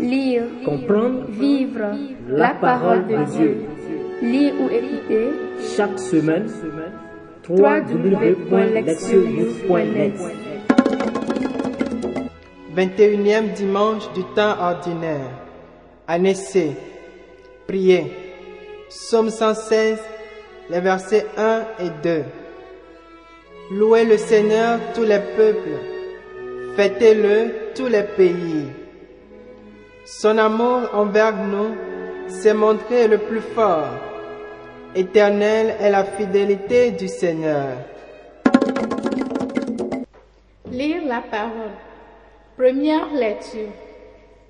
Lire, Comprendre, vivre la parole de Dieu. Lire ou écouter chaque semaine, www.lectionnews.net 21e dimanche du temps ordinaire. Année C. Priez. Psaume 116, les versets 1 et 2. Louez le Seigneur tous les peuples. Fêtez-le tous les pays. Son amour envers nous s'est montré le plus fort. Éternelle est la fidélité du Seigneur. Lire la parole. Première lecture.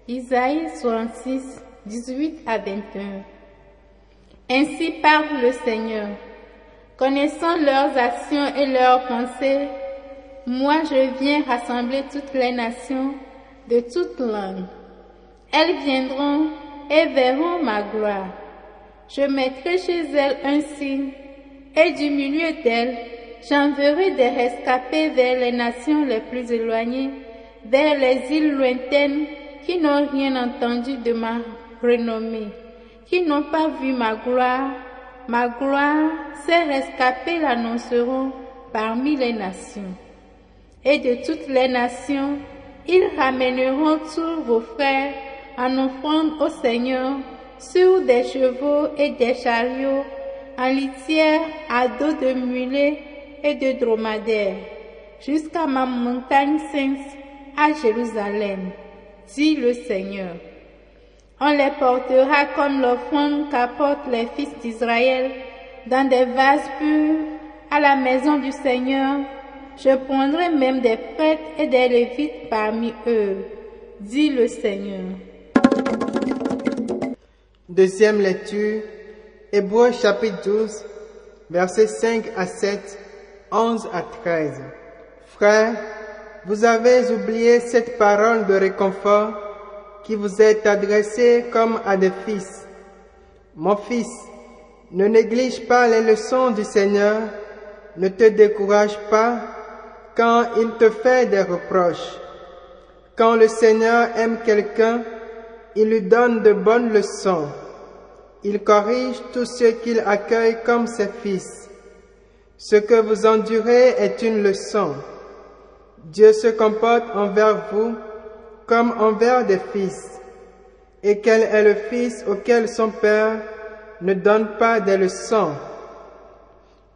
Isaïe 66, 18 à 21. Ainsi parle le Seigneur. Connaissant leurs actions et leurs pensées, moi je viens rassembler toutes les nations de toutes langues. Elles viendront et verront ma gloire. Je mettrai chez elles un signe, et du milieu d'elles, j'enverrai des rescapés vers les nations les plus éloignées, vers les îles lointaines qui n'ont rien entendu de ma renommée, qui n'ont pas vu ma gloire. Ma gloire, ces rescapés l'annonceront parmi les nations. Et de toutes les nations, ils ramèneront tous vos frères en offrande au Seigneur sur des chevaux et des chariots, en litière à dos de mulets et de dromadaires, jusqu'à ma montagne sainte à Jérusalem, dit le Seigneur. On les portera comme l'offrande qu'apportent les fils d'Israël dans des vases purs à la maison du Seigneur. Je prendrai même des prêtres et des lévites parmi eux, dit le Seigneur. Deuxième lecture, Hébreux chapitre 12, versets 5 à 7, 11 à 13. Frères, vous avez oublié cette parole de réconfort qui vous est adressée comme à des fils. Mon fils, ne néglige pas les leçons du Seigneur, ne te décourage pas quand il te fait des reproches. Quand le Seigneur aime quelqu'un, il lui donne de bonnes leçons. Il corrige tous ceux qu'il accueille comme ses fils. Ce que vous endurez est une leçon. Dieu se comporte envers vous comme envers des fils. Et quel est le fils auquel son père ne donne pas des leçons?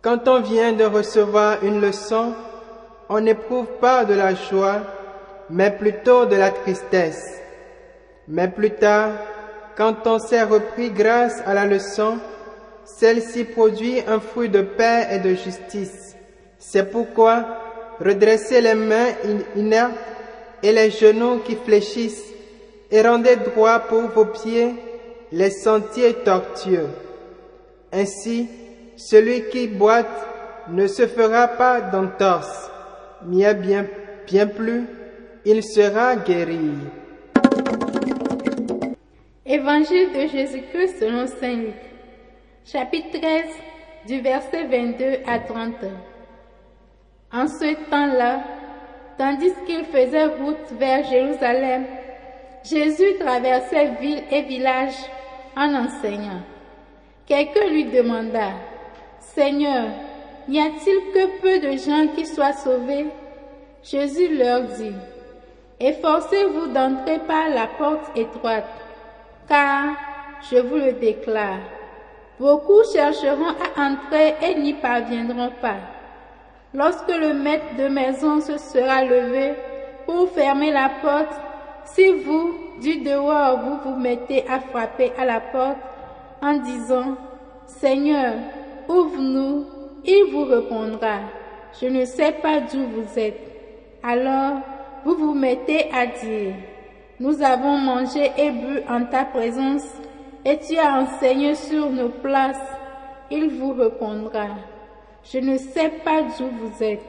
Quand on vient de recevoir une leçon, on n'éprouve pas de la joie, mais plutôt de la tristesse. Mais plus tard, quand on s'est repris grâce à la leçon, celle-ci produit un fruit de paix et de justice. C'est pourquoi redressez les mains inertes et les genoux qui fléchissent, et rendez droit pour vos pieds les sentiers tortueux. Ainsi, celui qui boite ne se fera pas d'entorse, mais bien, bien plus, il sera guéri. Évangile de Jésus-Christ selon Saint Luc, chapitre 13, du verset 22 à 30. En ce temps-là, tandis qu'il faisait route vers Jérusalem, Jésus traversait ville et village en enseignant. Quelqu'un lui demanda, Seigneur, n'y a-t-il que peu de gens qui soient sauvés? Jésus leur dit, Efforcez-vous d'entrer par la porte étroite, car, je vous le déclare, beaucoup chercheront à entrer et n'y parviendront pas. Lorsque le maître de maison se sera levé pour fermer la porte, si vous, du dehors, vous vous mettez à frapper à la porte en disant, Seigneur, ouvre-nous, il vous répondra, je ne sais pas d'où vous êtes. Alors, vous vous mettez à dire, nous avons mangé et bu en ta présence, et tu as enseigné sur nos places. Il vous répondra, je ne sais pas d'où vous êtes.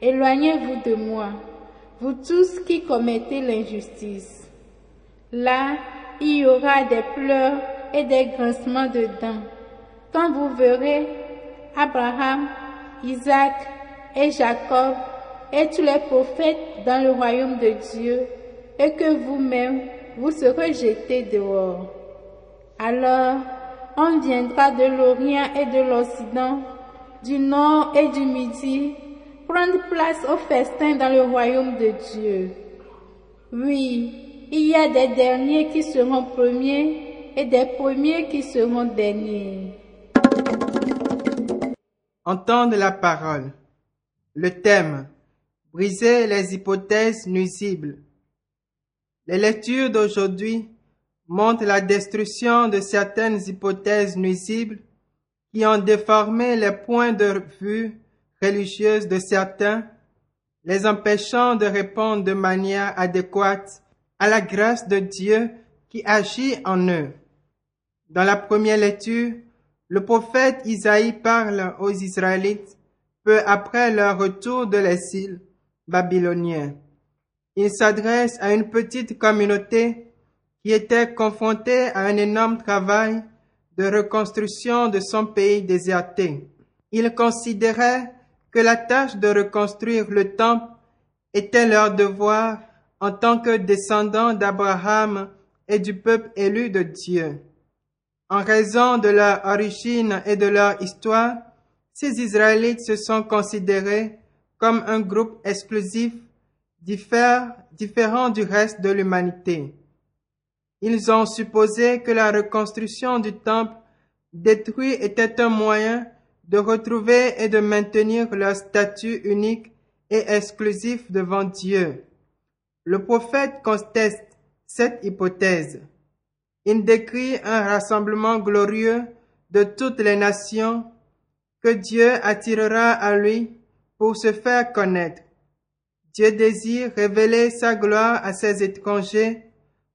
Éloignez-vous de moi, vous tous qui commettez l'injustice. Là, il y aura des pleurs et des grincements de dents. Quand vous verrez Abraham, Isaac et Jacob et tous les prophètes dans le royaume de Dieu, et que vous-même vous serez jetés dehors. Alors, on viendra de l'Orient et de l'Occident, du Nord et du Midi, prendre place au festin dans le royaume de Dieu. Oui, il y a des derniers qui seront premiers et des premiers qui seront derniers. Entendre la parole. Le thème. Briser les hypothèses nuisibles. Les lectures d'aujourd'hui montrent la destruction de certaines hypothèses nuisibles qui ont déformé les points de vue religieuses de certains, les empêchant de répondre de manière adéquate à la grâce de Dieu qui agit en eux. Dans la première lecture, le prophète Isaïe parle aux Israélites peu après leur retour de l'exil babylonien. Il s'adresse à une petite communauté qui était confrontée à un énorme travail de reconstruction de son pays déserté. Il considérait que la tâche de reconstruire le temple était leur devoir en tant que descendants d'Abraham et du peuple élu de Dieu. En raison de leur origine et de leur histoire, ces Israélites se sont considérés comme un groupe exclusif, différent du reste de l'humanité. Ils ont supposé que la reconstruction du temple détruit était un moyen de retrouver et de maintenir leur statut unique et exclusif devant Dieu. Le prophète conteste cette hypothèse. Il décrit un rassemblement glorieux de toutes les nations que Dieu attirera à lui pour se faire connaître. Dieu désire révéler sa gloire à ses étrangers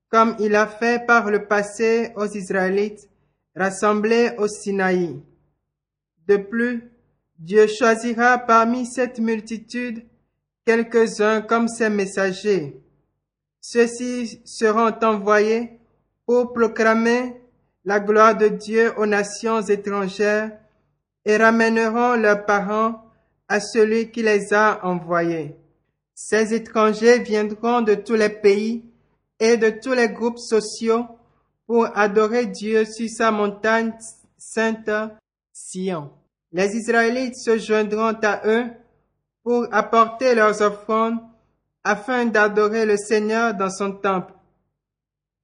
comme il a fait par le passé aux Israélites rassemblés au Sinaï. De plus, Dieu choisira parmi cette multitude quelques-uns comme ses messagers. Ceux-ci seront envoyés pour proclamer la gloire de Dieu aux nations étrangères et ramèneront leurs parents à celui qui les a envoyés. Ces étrangers viendront de tous les pays et de tous les groupes sociaux pour adorer Dieu sur sa montagne sainte Sion. Les Israélites se joindront à eux pour apporter leurs offrandes afin d'adorer le Seigneur dans son temple.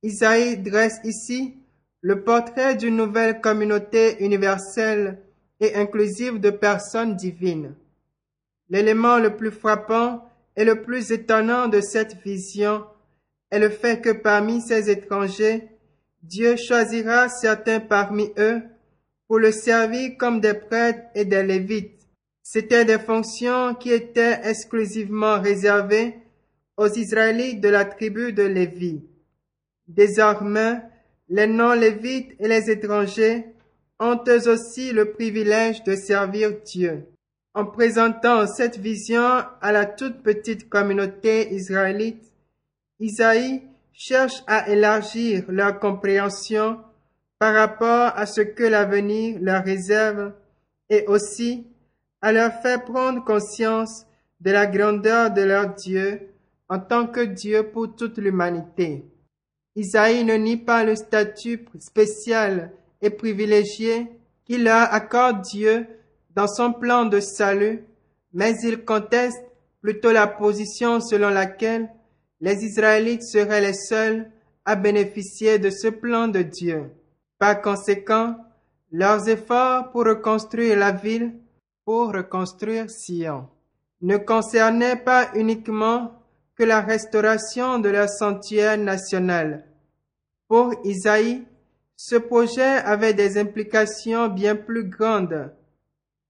Isaïe dresse ici le portrait d'une nouvelle communauté universelle et inclusive de personnes divines. L'élément le plus frappant et le plus étonnant de cette vision est le fait que parmi ces étrangers, Dieu choisira certains parmi eux pour le servir comme des prêtres et des lévites. C'étaient des fonctions qui étaient exclusivement réservées aux Israélites de la tribu de Lévi. Désormais, les non-lévites et les étrangers ont eux aussi le privilège de servir Dieu. En présentant cette vision à la toute petite communauté israélite, Isaïe cherche à élargir leur compréhension par rapport à ce que l'avenir leur réserve et aussi à leur faire prendre conscience de la grandeur de leur Dieu en tant que Dieu pour toute l'humanité. Isaïe ne nie pas le statut spécial et privilégié qu'il accorde Dieu dans son plan de salut, mais il conteste plutôt la position selon laquelle les Israélites seraient les seuls à bénéficier de ce plan de Dieu. Par conséquent, leurs efforts pour reconstruire la ville, pour reconstruire Sion, ne concernaient pas uniquement que la restauration de leur sanctuaire national. Pour Isaïe, ce projet avait des implications bien plus grandes.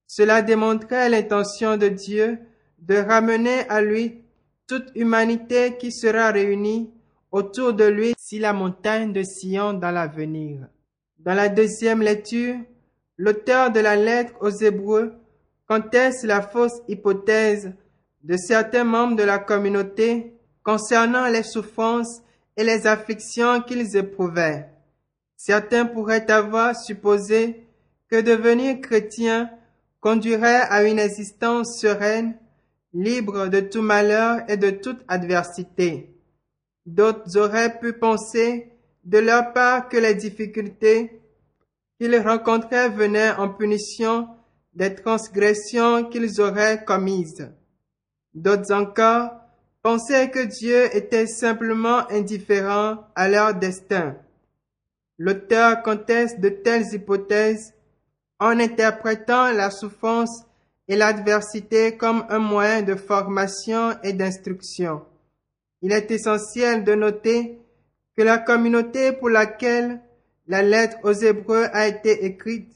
Cela démontrait l'intention de Dieu de ramener à lui toute humanité qui sera réunie autour de lui si la montagne de Sion dans l'avenir. Dans la deuxième lecture, l'auteur de la lettre aux Hébreux conteste la fausse hypothèse de certains membres de la communauté concernant les souffrances et les afflictions qu'ils éprouvaient. Certains pourraient avoir supposé que devenir chrétien conduirait à une existence sereine libre de tout malheur et de toute adversité. D'autres auraient pu penser de leur part que les difficultés qu'ils rencontraient venaient en punition des transgressions qu'ils auraient commises. D'autres encore pensaient que Dieu était simplement indifférent à leur destin. L'auteur conteste de telles hypothèses en interprétant la souffrance et l'adversité comme un moyen de formation et d'instruction. Il est essentiel de noter que la communauté pour laquelle la lettre aux Hébreux a été écrite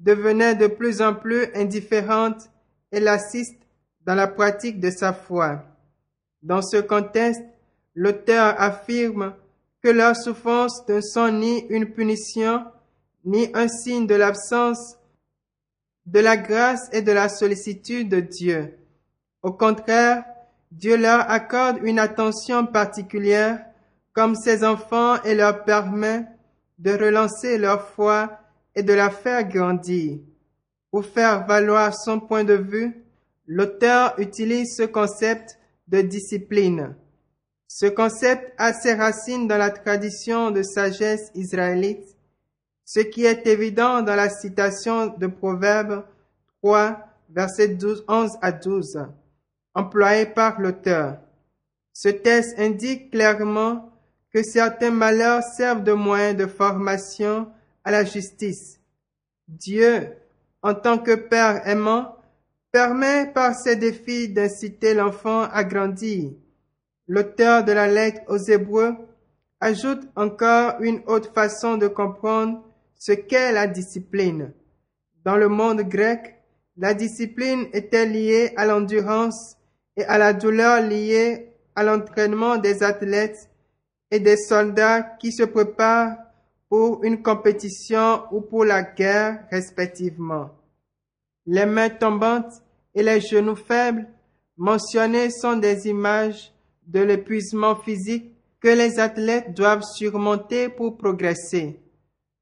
devenait de plus en plus indifférente et lassiste dans la pratique de sa foi. Dans ce contexte, l'auteur affirme que leurs souffrances ne sont ni une punition, ni un signe de l'absence de la grâce et de la sollicitude de Dieu. Au contraire, Dieu leur accorde une attention particulière comme ses enfants et leur permet de relancer leur foi et de la faire grandir. Pour faire valoir son point de vue, l'auteur utilise ce concept de discipline. Ce concept a ses racines dans la tradition de sagesse israélite ce qui est évident dans la citation de Proverbe 3, versets 12, 11 à 12, employé par l'auteur. Ce texte indique clairement que certains malheurs servent de moyen de formation à la justice. Dieu, en tant que Père aimant, permet par ses défis d'inciter l'enfant à grandir. L'auteur de la lettre aux Hébreux ajoute encore une autre façon de comprendre ce qu'est la discipline. Dans le monde grec, la discipline était liée à l'endurance et à la douleur liée à l'entraînement des athlètes et des soldats qui se préparent pour une compétition ou pour la guerre respectivement. Les mains tombantes et les genoux faibles mentionnés sont des images de l'épuisement physique que les athlètes doivent surmonter pour progresser.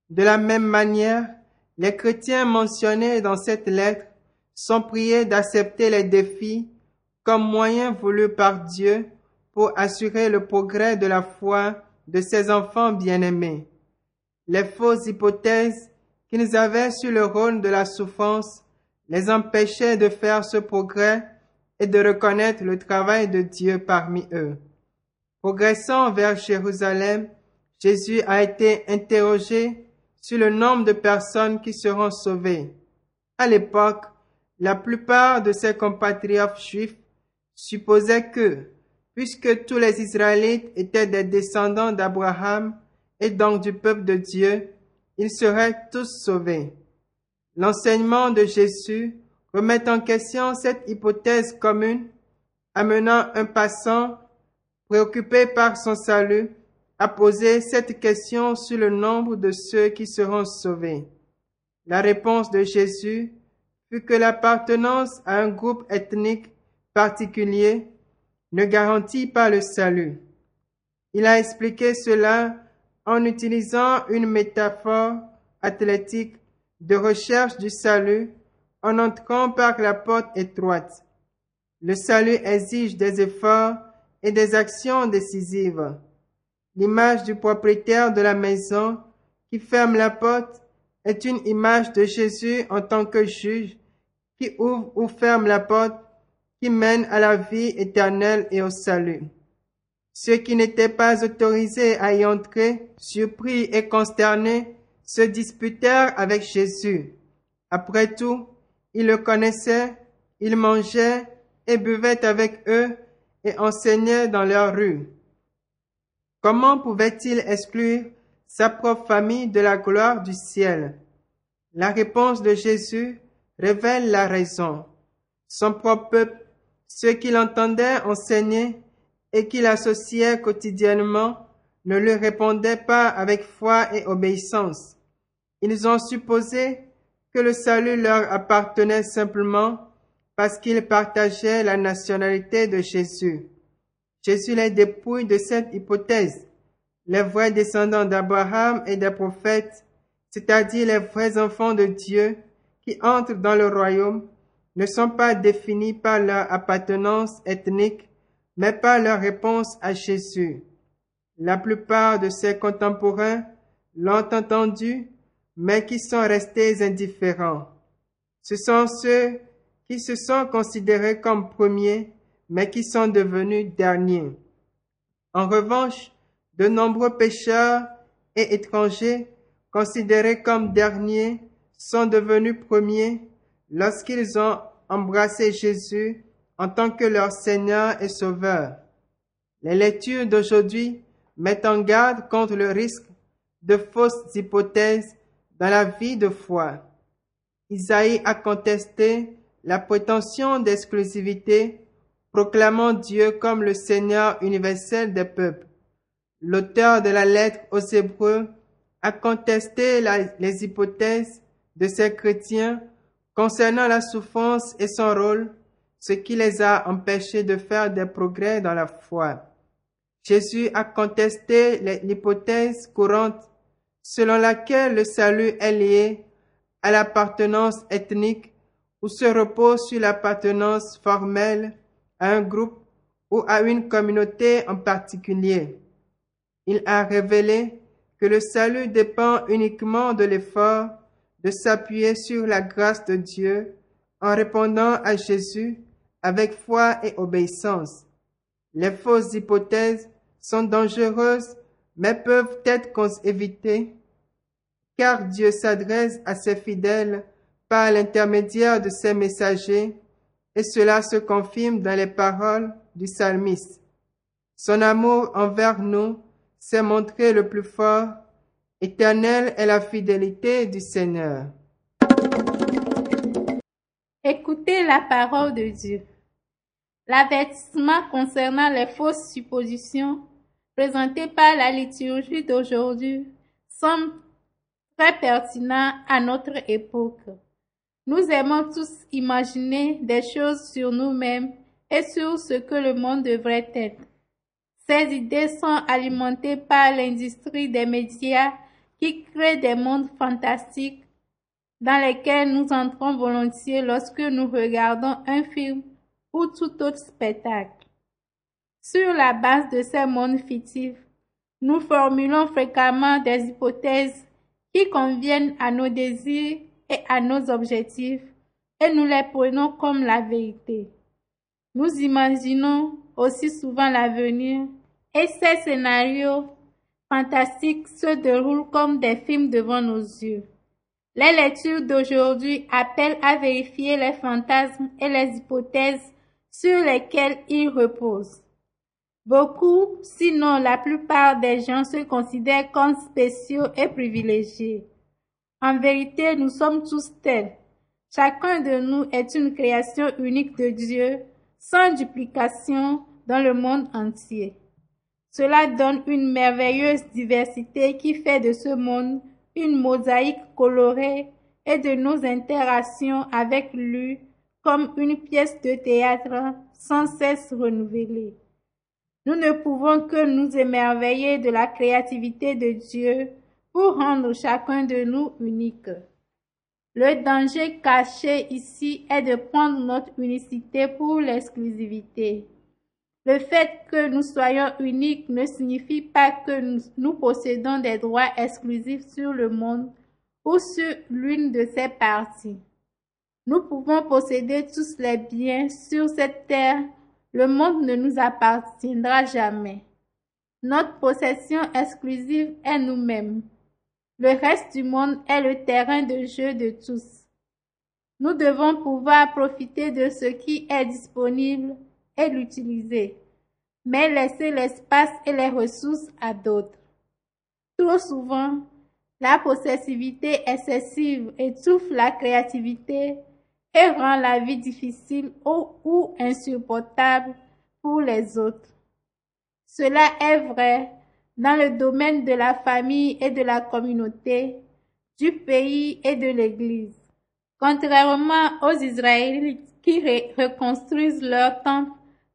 De la même manière, les chrétiens mentionnés dans cette lettre sont priés d'accepter les défis comme moyen voulu par Dieu pour assurer le progrès de la foi de ses enfants bien-aimés. Les fausses hypothèses qu'ils avaient sur le rôle de la souffrance les empêchaient de faire ce progrès et de reconnaître le travail de Dieu parmi eux. Progressant vers Jérusalem, Jésus a été interrogé sur le nombre de personnes qui seront sauvées. À l'époque, la plupart de ses compatriotes juifs supposaient que, puisque tous les Israélites étaient des descendants d'Abraham et donc du peuple de Dieu, ils seraient tous sauvés. L'enseignement de Jésus remet en question cette hypothèse commune, amenant un passant préoccupé par son salut a posé cette question sur le nombre de ceux qui seront sauvés. La réponse de Jésus fut que l'appartenance à un groupe ethnique particulier ne garantit pas le salut. Il a expliqué cela en utilisant une métaphore athlétique de recherche du salut en entrant par la porte étroite. Le salut exige des efforts et des actions décisives. L'image du propriétaire de la maison qui ferme la porte est une image de Jésus en tant que juge qui ouvre ou ferme la porte qui mène à la vie éternelle et au salut. Ceux qui n'étaient pas autorisés à y entrer, surpris et consternés, se disputèrent avec Jésus. Après tout, ils le connaissaient, ils mangeaient et buvaient avec eux et enseignaient dans leurs rues. Comment pouvait-il exclure sa propre famille de la gloire du ciel? La réponse de Jésus révèle la raison. Son propre peuple, ceux qui l'entendaient enseigner et qui l'associaient quotidiennement, ne lui répondaient pas avec foi et obéissance. Ils ont supposé que le salut leur appartenait simplement parce qu'ils partageaient la nationalité de Jésus. Jésus les dépouille de cette hypothèse. Les vrais descendants d'Abraham et des prophètes, c'est-à-dire les vrais enfants de Dieu qui entrent dans le royaume, ne sont pas définis par leur appartenance ethnique, mais par leur réponse à Jésus. La plupart de ses contemporains l'ont entendu, mais qui sont restés indifférents. Ce sont ceux qui se sont considérés comme premiers, mais qui sont devenus derniers. En revanche, de nombreux pécheurs et étrangers, considérés comme derniers, sont devenus premiers lorsqu'ils ont embrassé Jésus en tant que leur Seigneur et Sauveur. Les lectures d'aujourd'hui mettent en garde contre le risque de fausses hypothèses dans la vie de foi. Isaïe a contesté la prétention d'exclusivité, proclamant Dieu comme le Seigneur universel des peuples. L'auteur de la lettre aux Hébreux a contesté les hypothèses de ces chrétiens concernant la souffrance et son rôle, ce qui les a empêchés de faire des progrès dans la foi. Jésus a contesté l'hypothèse courante selon laquelle le salut est lié à l'appartenance ethnique ou se repose sur l'appartenance formelle à un groupe ou à une communauté en particulier. Il a révélé que le salut dépend uniquement de l'effort de s'appuyer sur la grâce de Dieu en répondant à Jésus avec foi et obéissance. Les fausses hypothèses sont dangereuses mais peuvent être évitées car Dieu s'adresse à ses fidèles par l'intermédiaire de ses messagers et cela se confirme dans les paroles du psalmiste. Son amour envers nous s'est montré le plus fort Éternelle est la fidélité du Seigneur. Écoutez la parole de Dieu. L'avertissement concernant les fausses suppositions présentées par la liturgie d'aujourd'hui semble très pertinent à notre époque. Nous aimons tous imaginer des choses sur nous-mêmes et sur ce que le monde devrait être. Ces idées sont alimentées par l'industrie des médias qui crée des mondes fantastiques dans lesquels nous entrons volontiers lorsque nous regardons un film ou tout autre spectacle. Sur la base de ces mondes fictifs, nous formulons fréquemment des hypothèses qui conviennent à nos désirs et à nos objectifs et nous les prenons comme la vérité. Nous imaginons aussi souvent l'avenir et ces scénarios fantastiques se déroulent comme des films devant nos yeux. Les lectures d'aujourd'hui appellent à vérifier les fantasmes et les hypothèses sur lesquelles ils reposent. Beaucoup, sinon la plupart des gens se considèrent comme spéciaux et privilégiés. En vérité, nous sommes tous tels. Chacun de nous est une création unique de Dieu, sans duplication dans le monde entier. Cela donne une merveilleuse diversité qui fait de ce monde une mosaïque colorée et de nos interactions avec lui comme une pièce de théâtre sans cesse renouvelée. Nous ne pouvons que nous émerveiller de la créativité de Dieu pour rendre chacun de nous unique. Le danger caché ici est de prendre notre unicité pour l'exclusivité. Le fait que nous soyons uniques ne signifie pas que nous, possédons des droits exclusifs sur le monde ou sur l'une de ses parties. Nous pouvons posséder tous les biens sur cette terre. Le monde ne nous appartiendra jamais. Notre possession exclusive est nous-mêmes. Le reste du monde est le terrain de jeu de tous. Nous devons pouvoir profiter de ce qui est disponible et l'utiliser, mais laisser l'espace et les ressources à d'autres. Trop souvent, la possessivité excessive étouffe la créativité et rend la vie difficile ou, insupportable pour les autres. Cela est vrai dans le domaine de la famille et de la communauté, du pays et de l'Église. Contrairement aux Israélites qui reconstruisent leur temple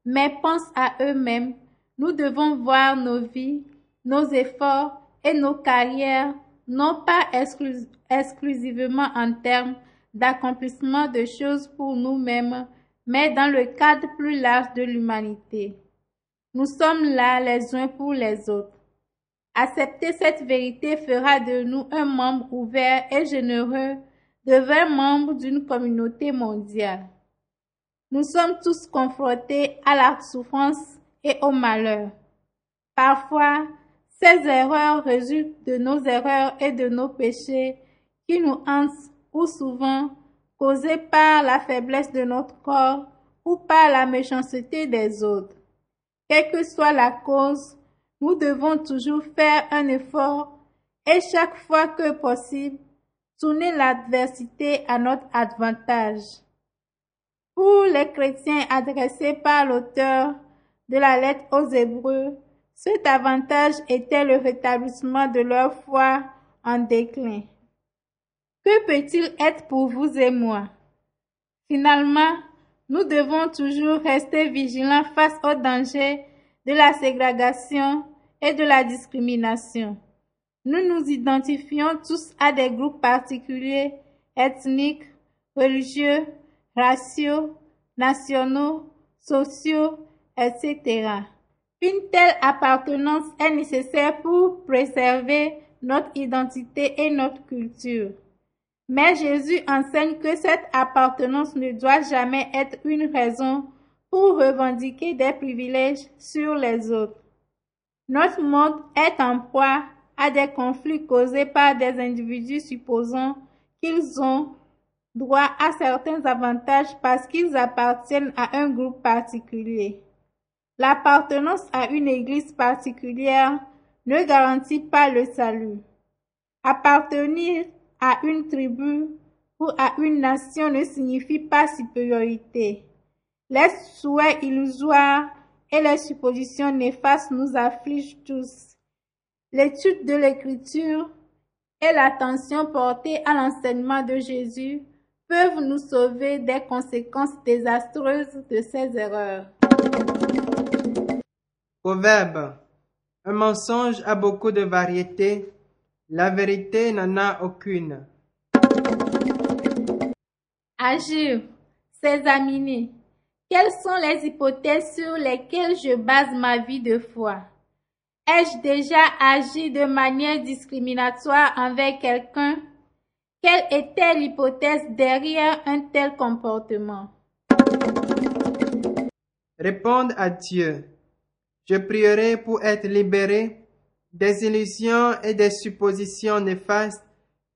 mais pensent à eux-mêmes, nous devons voir nos vies, nos efforts et nos carrières non pas exclusivement en termes d'accomplissement de choses pour nous-mêmes, mais dans le cadre plus large de l'humanité. Nous sommes là les uns pour les autres. Accepter cette vérité fera de nous un membre ouvert et généreux, de vrais membres d'une communauté mondiale. Nous sommes tous confrontés à la souffrance et au malheur. Parfois, ces erreurs résultent de nos erreurs et de nos péchés qui nous hantent ou souvent causés par la faiblesse de notre corps ou par la méchanceté des autres. Quelle que soit la cause, nous devons toujours faire un effort et chaque fois que possible, tourner l'adversité à notre avantage. Pour les chrétiens adressés par l'auteur de la lettre aux Hébreux, cet avantage était le rétablissement de leur foi en déclin. Que peut-il être pour vous et moi? Finalement, nous devons toujours rester vigilants face au danger de la ségrégation et de la discrimination. Nous nous identifions tous à des groupes particuliers, ethniques, religieux, raciaux, nationaux, sociaux, etc. Une telle appartenance est nécessaire pour préserver notre identité et notre culture. Mais Jésus enseigne que cette appartenance ne doit jamais être une raison pour revendiquer des privilèges sur les autres. Notre monde est en proie à des conflits causés par des individus supposant qu'ils ont droit à certains avantages parce qu'ils appartiennent à un groupe particulier. L'appartenance à une église particulière ne garantit pas le salut. Appartenir à une tribu ou à une nation ne signifie pas supériorité. Les souhaits illusoires et les suppositions néfastes nous affligent tous. L'étude de l'écriture et l'attention portée à l'enseignement de Jésus peuvent nous sauver des conséquences désastreuses de ces erreurs. Proverbe. Un mensonge a beaucoup de variétés, la vérité n'en a aucune. Agir, s'examiner. Quelles sont les hypothèses sur lesquelles je base ma vie de foi? Ai-je déjà agi de manière discriminatoire envers quelqu'un? Quelle était l'hypothèse derrière un tel comportement? Répondre à Dieu. Je prierai pour être libéré des illusions et des suppositions néfastes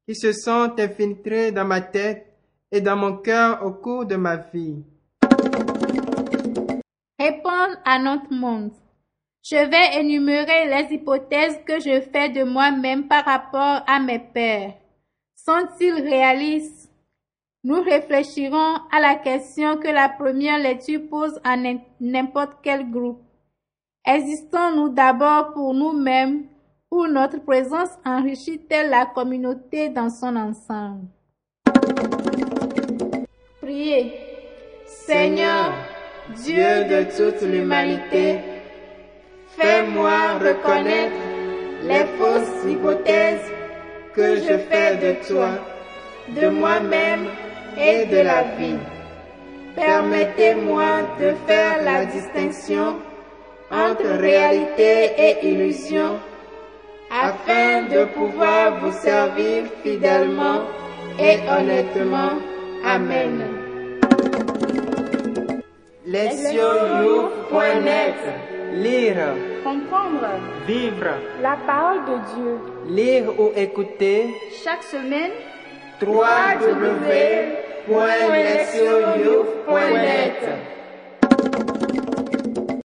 qui se sont infiltrées dans ma tête et dans mon cœur au cours de ma vie. Répondre à notre monde. Je vais énumérer les hypothèses que je fais de moi-même par rapport à mes pères. Sont-ils réalistes? Nous réfléchirons à la question que la première lecture pose à n'importe quel groupe. Existons-nous d'abord pour nous-mêmes ou notre présence enrichit-elle la communauté dans son ensemble Priez. Seigneur, Dieu de toute l'humanité, fais-moi reconnaître les fausses hypothèses que je fais de toi, de moi-même et de la vie. Permettez-moi de faire la distinction entre réalité et illusion afin de pouvoir vous servir fidèlement et honnêtement. Amen. Lesionou.net Lire, Comprendre. Vivre, la parole de Dieu. Lire ou écouter. Chaque semaine www.lesionou.net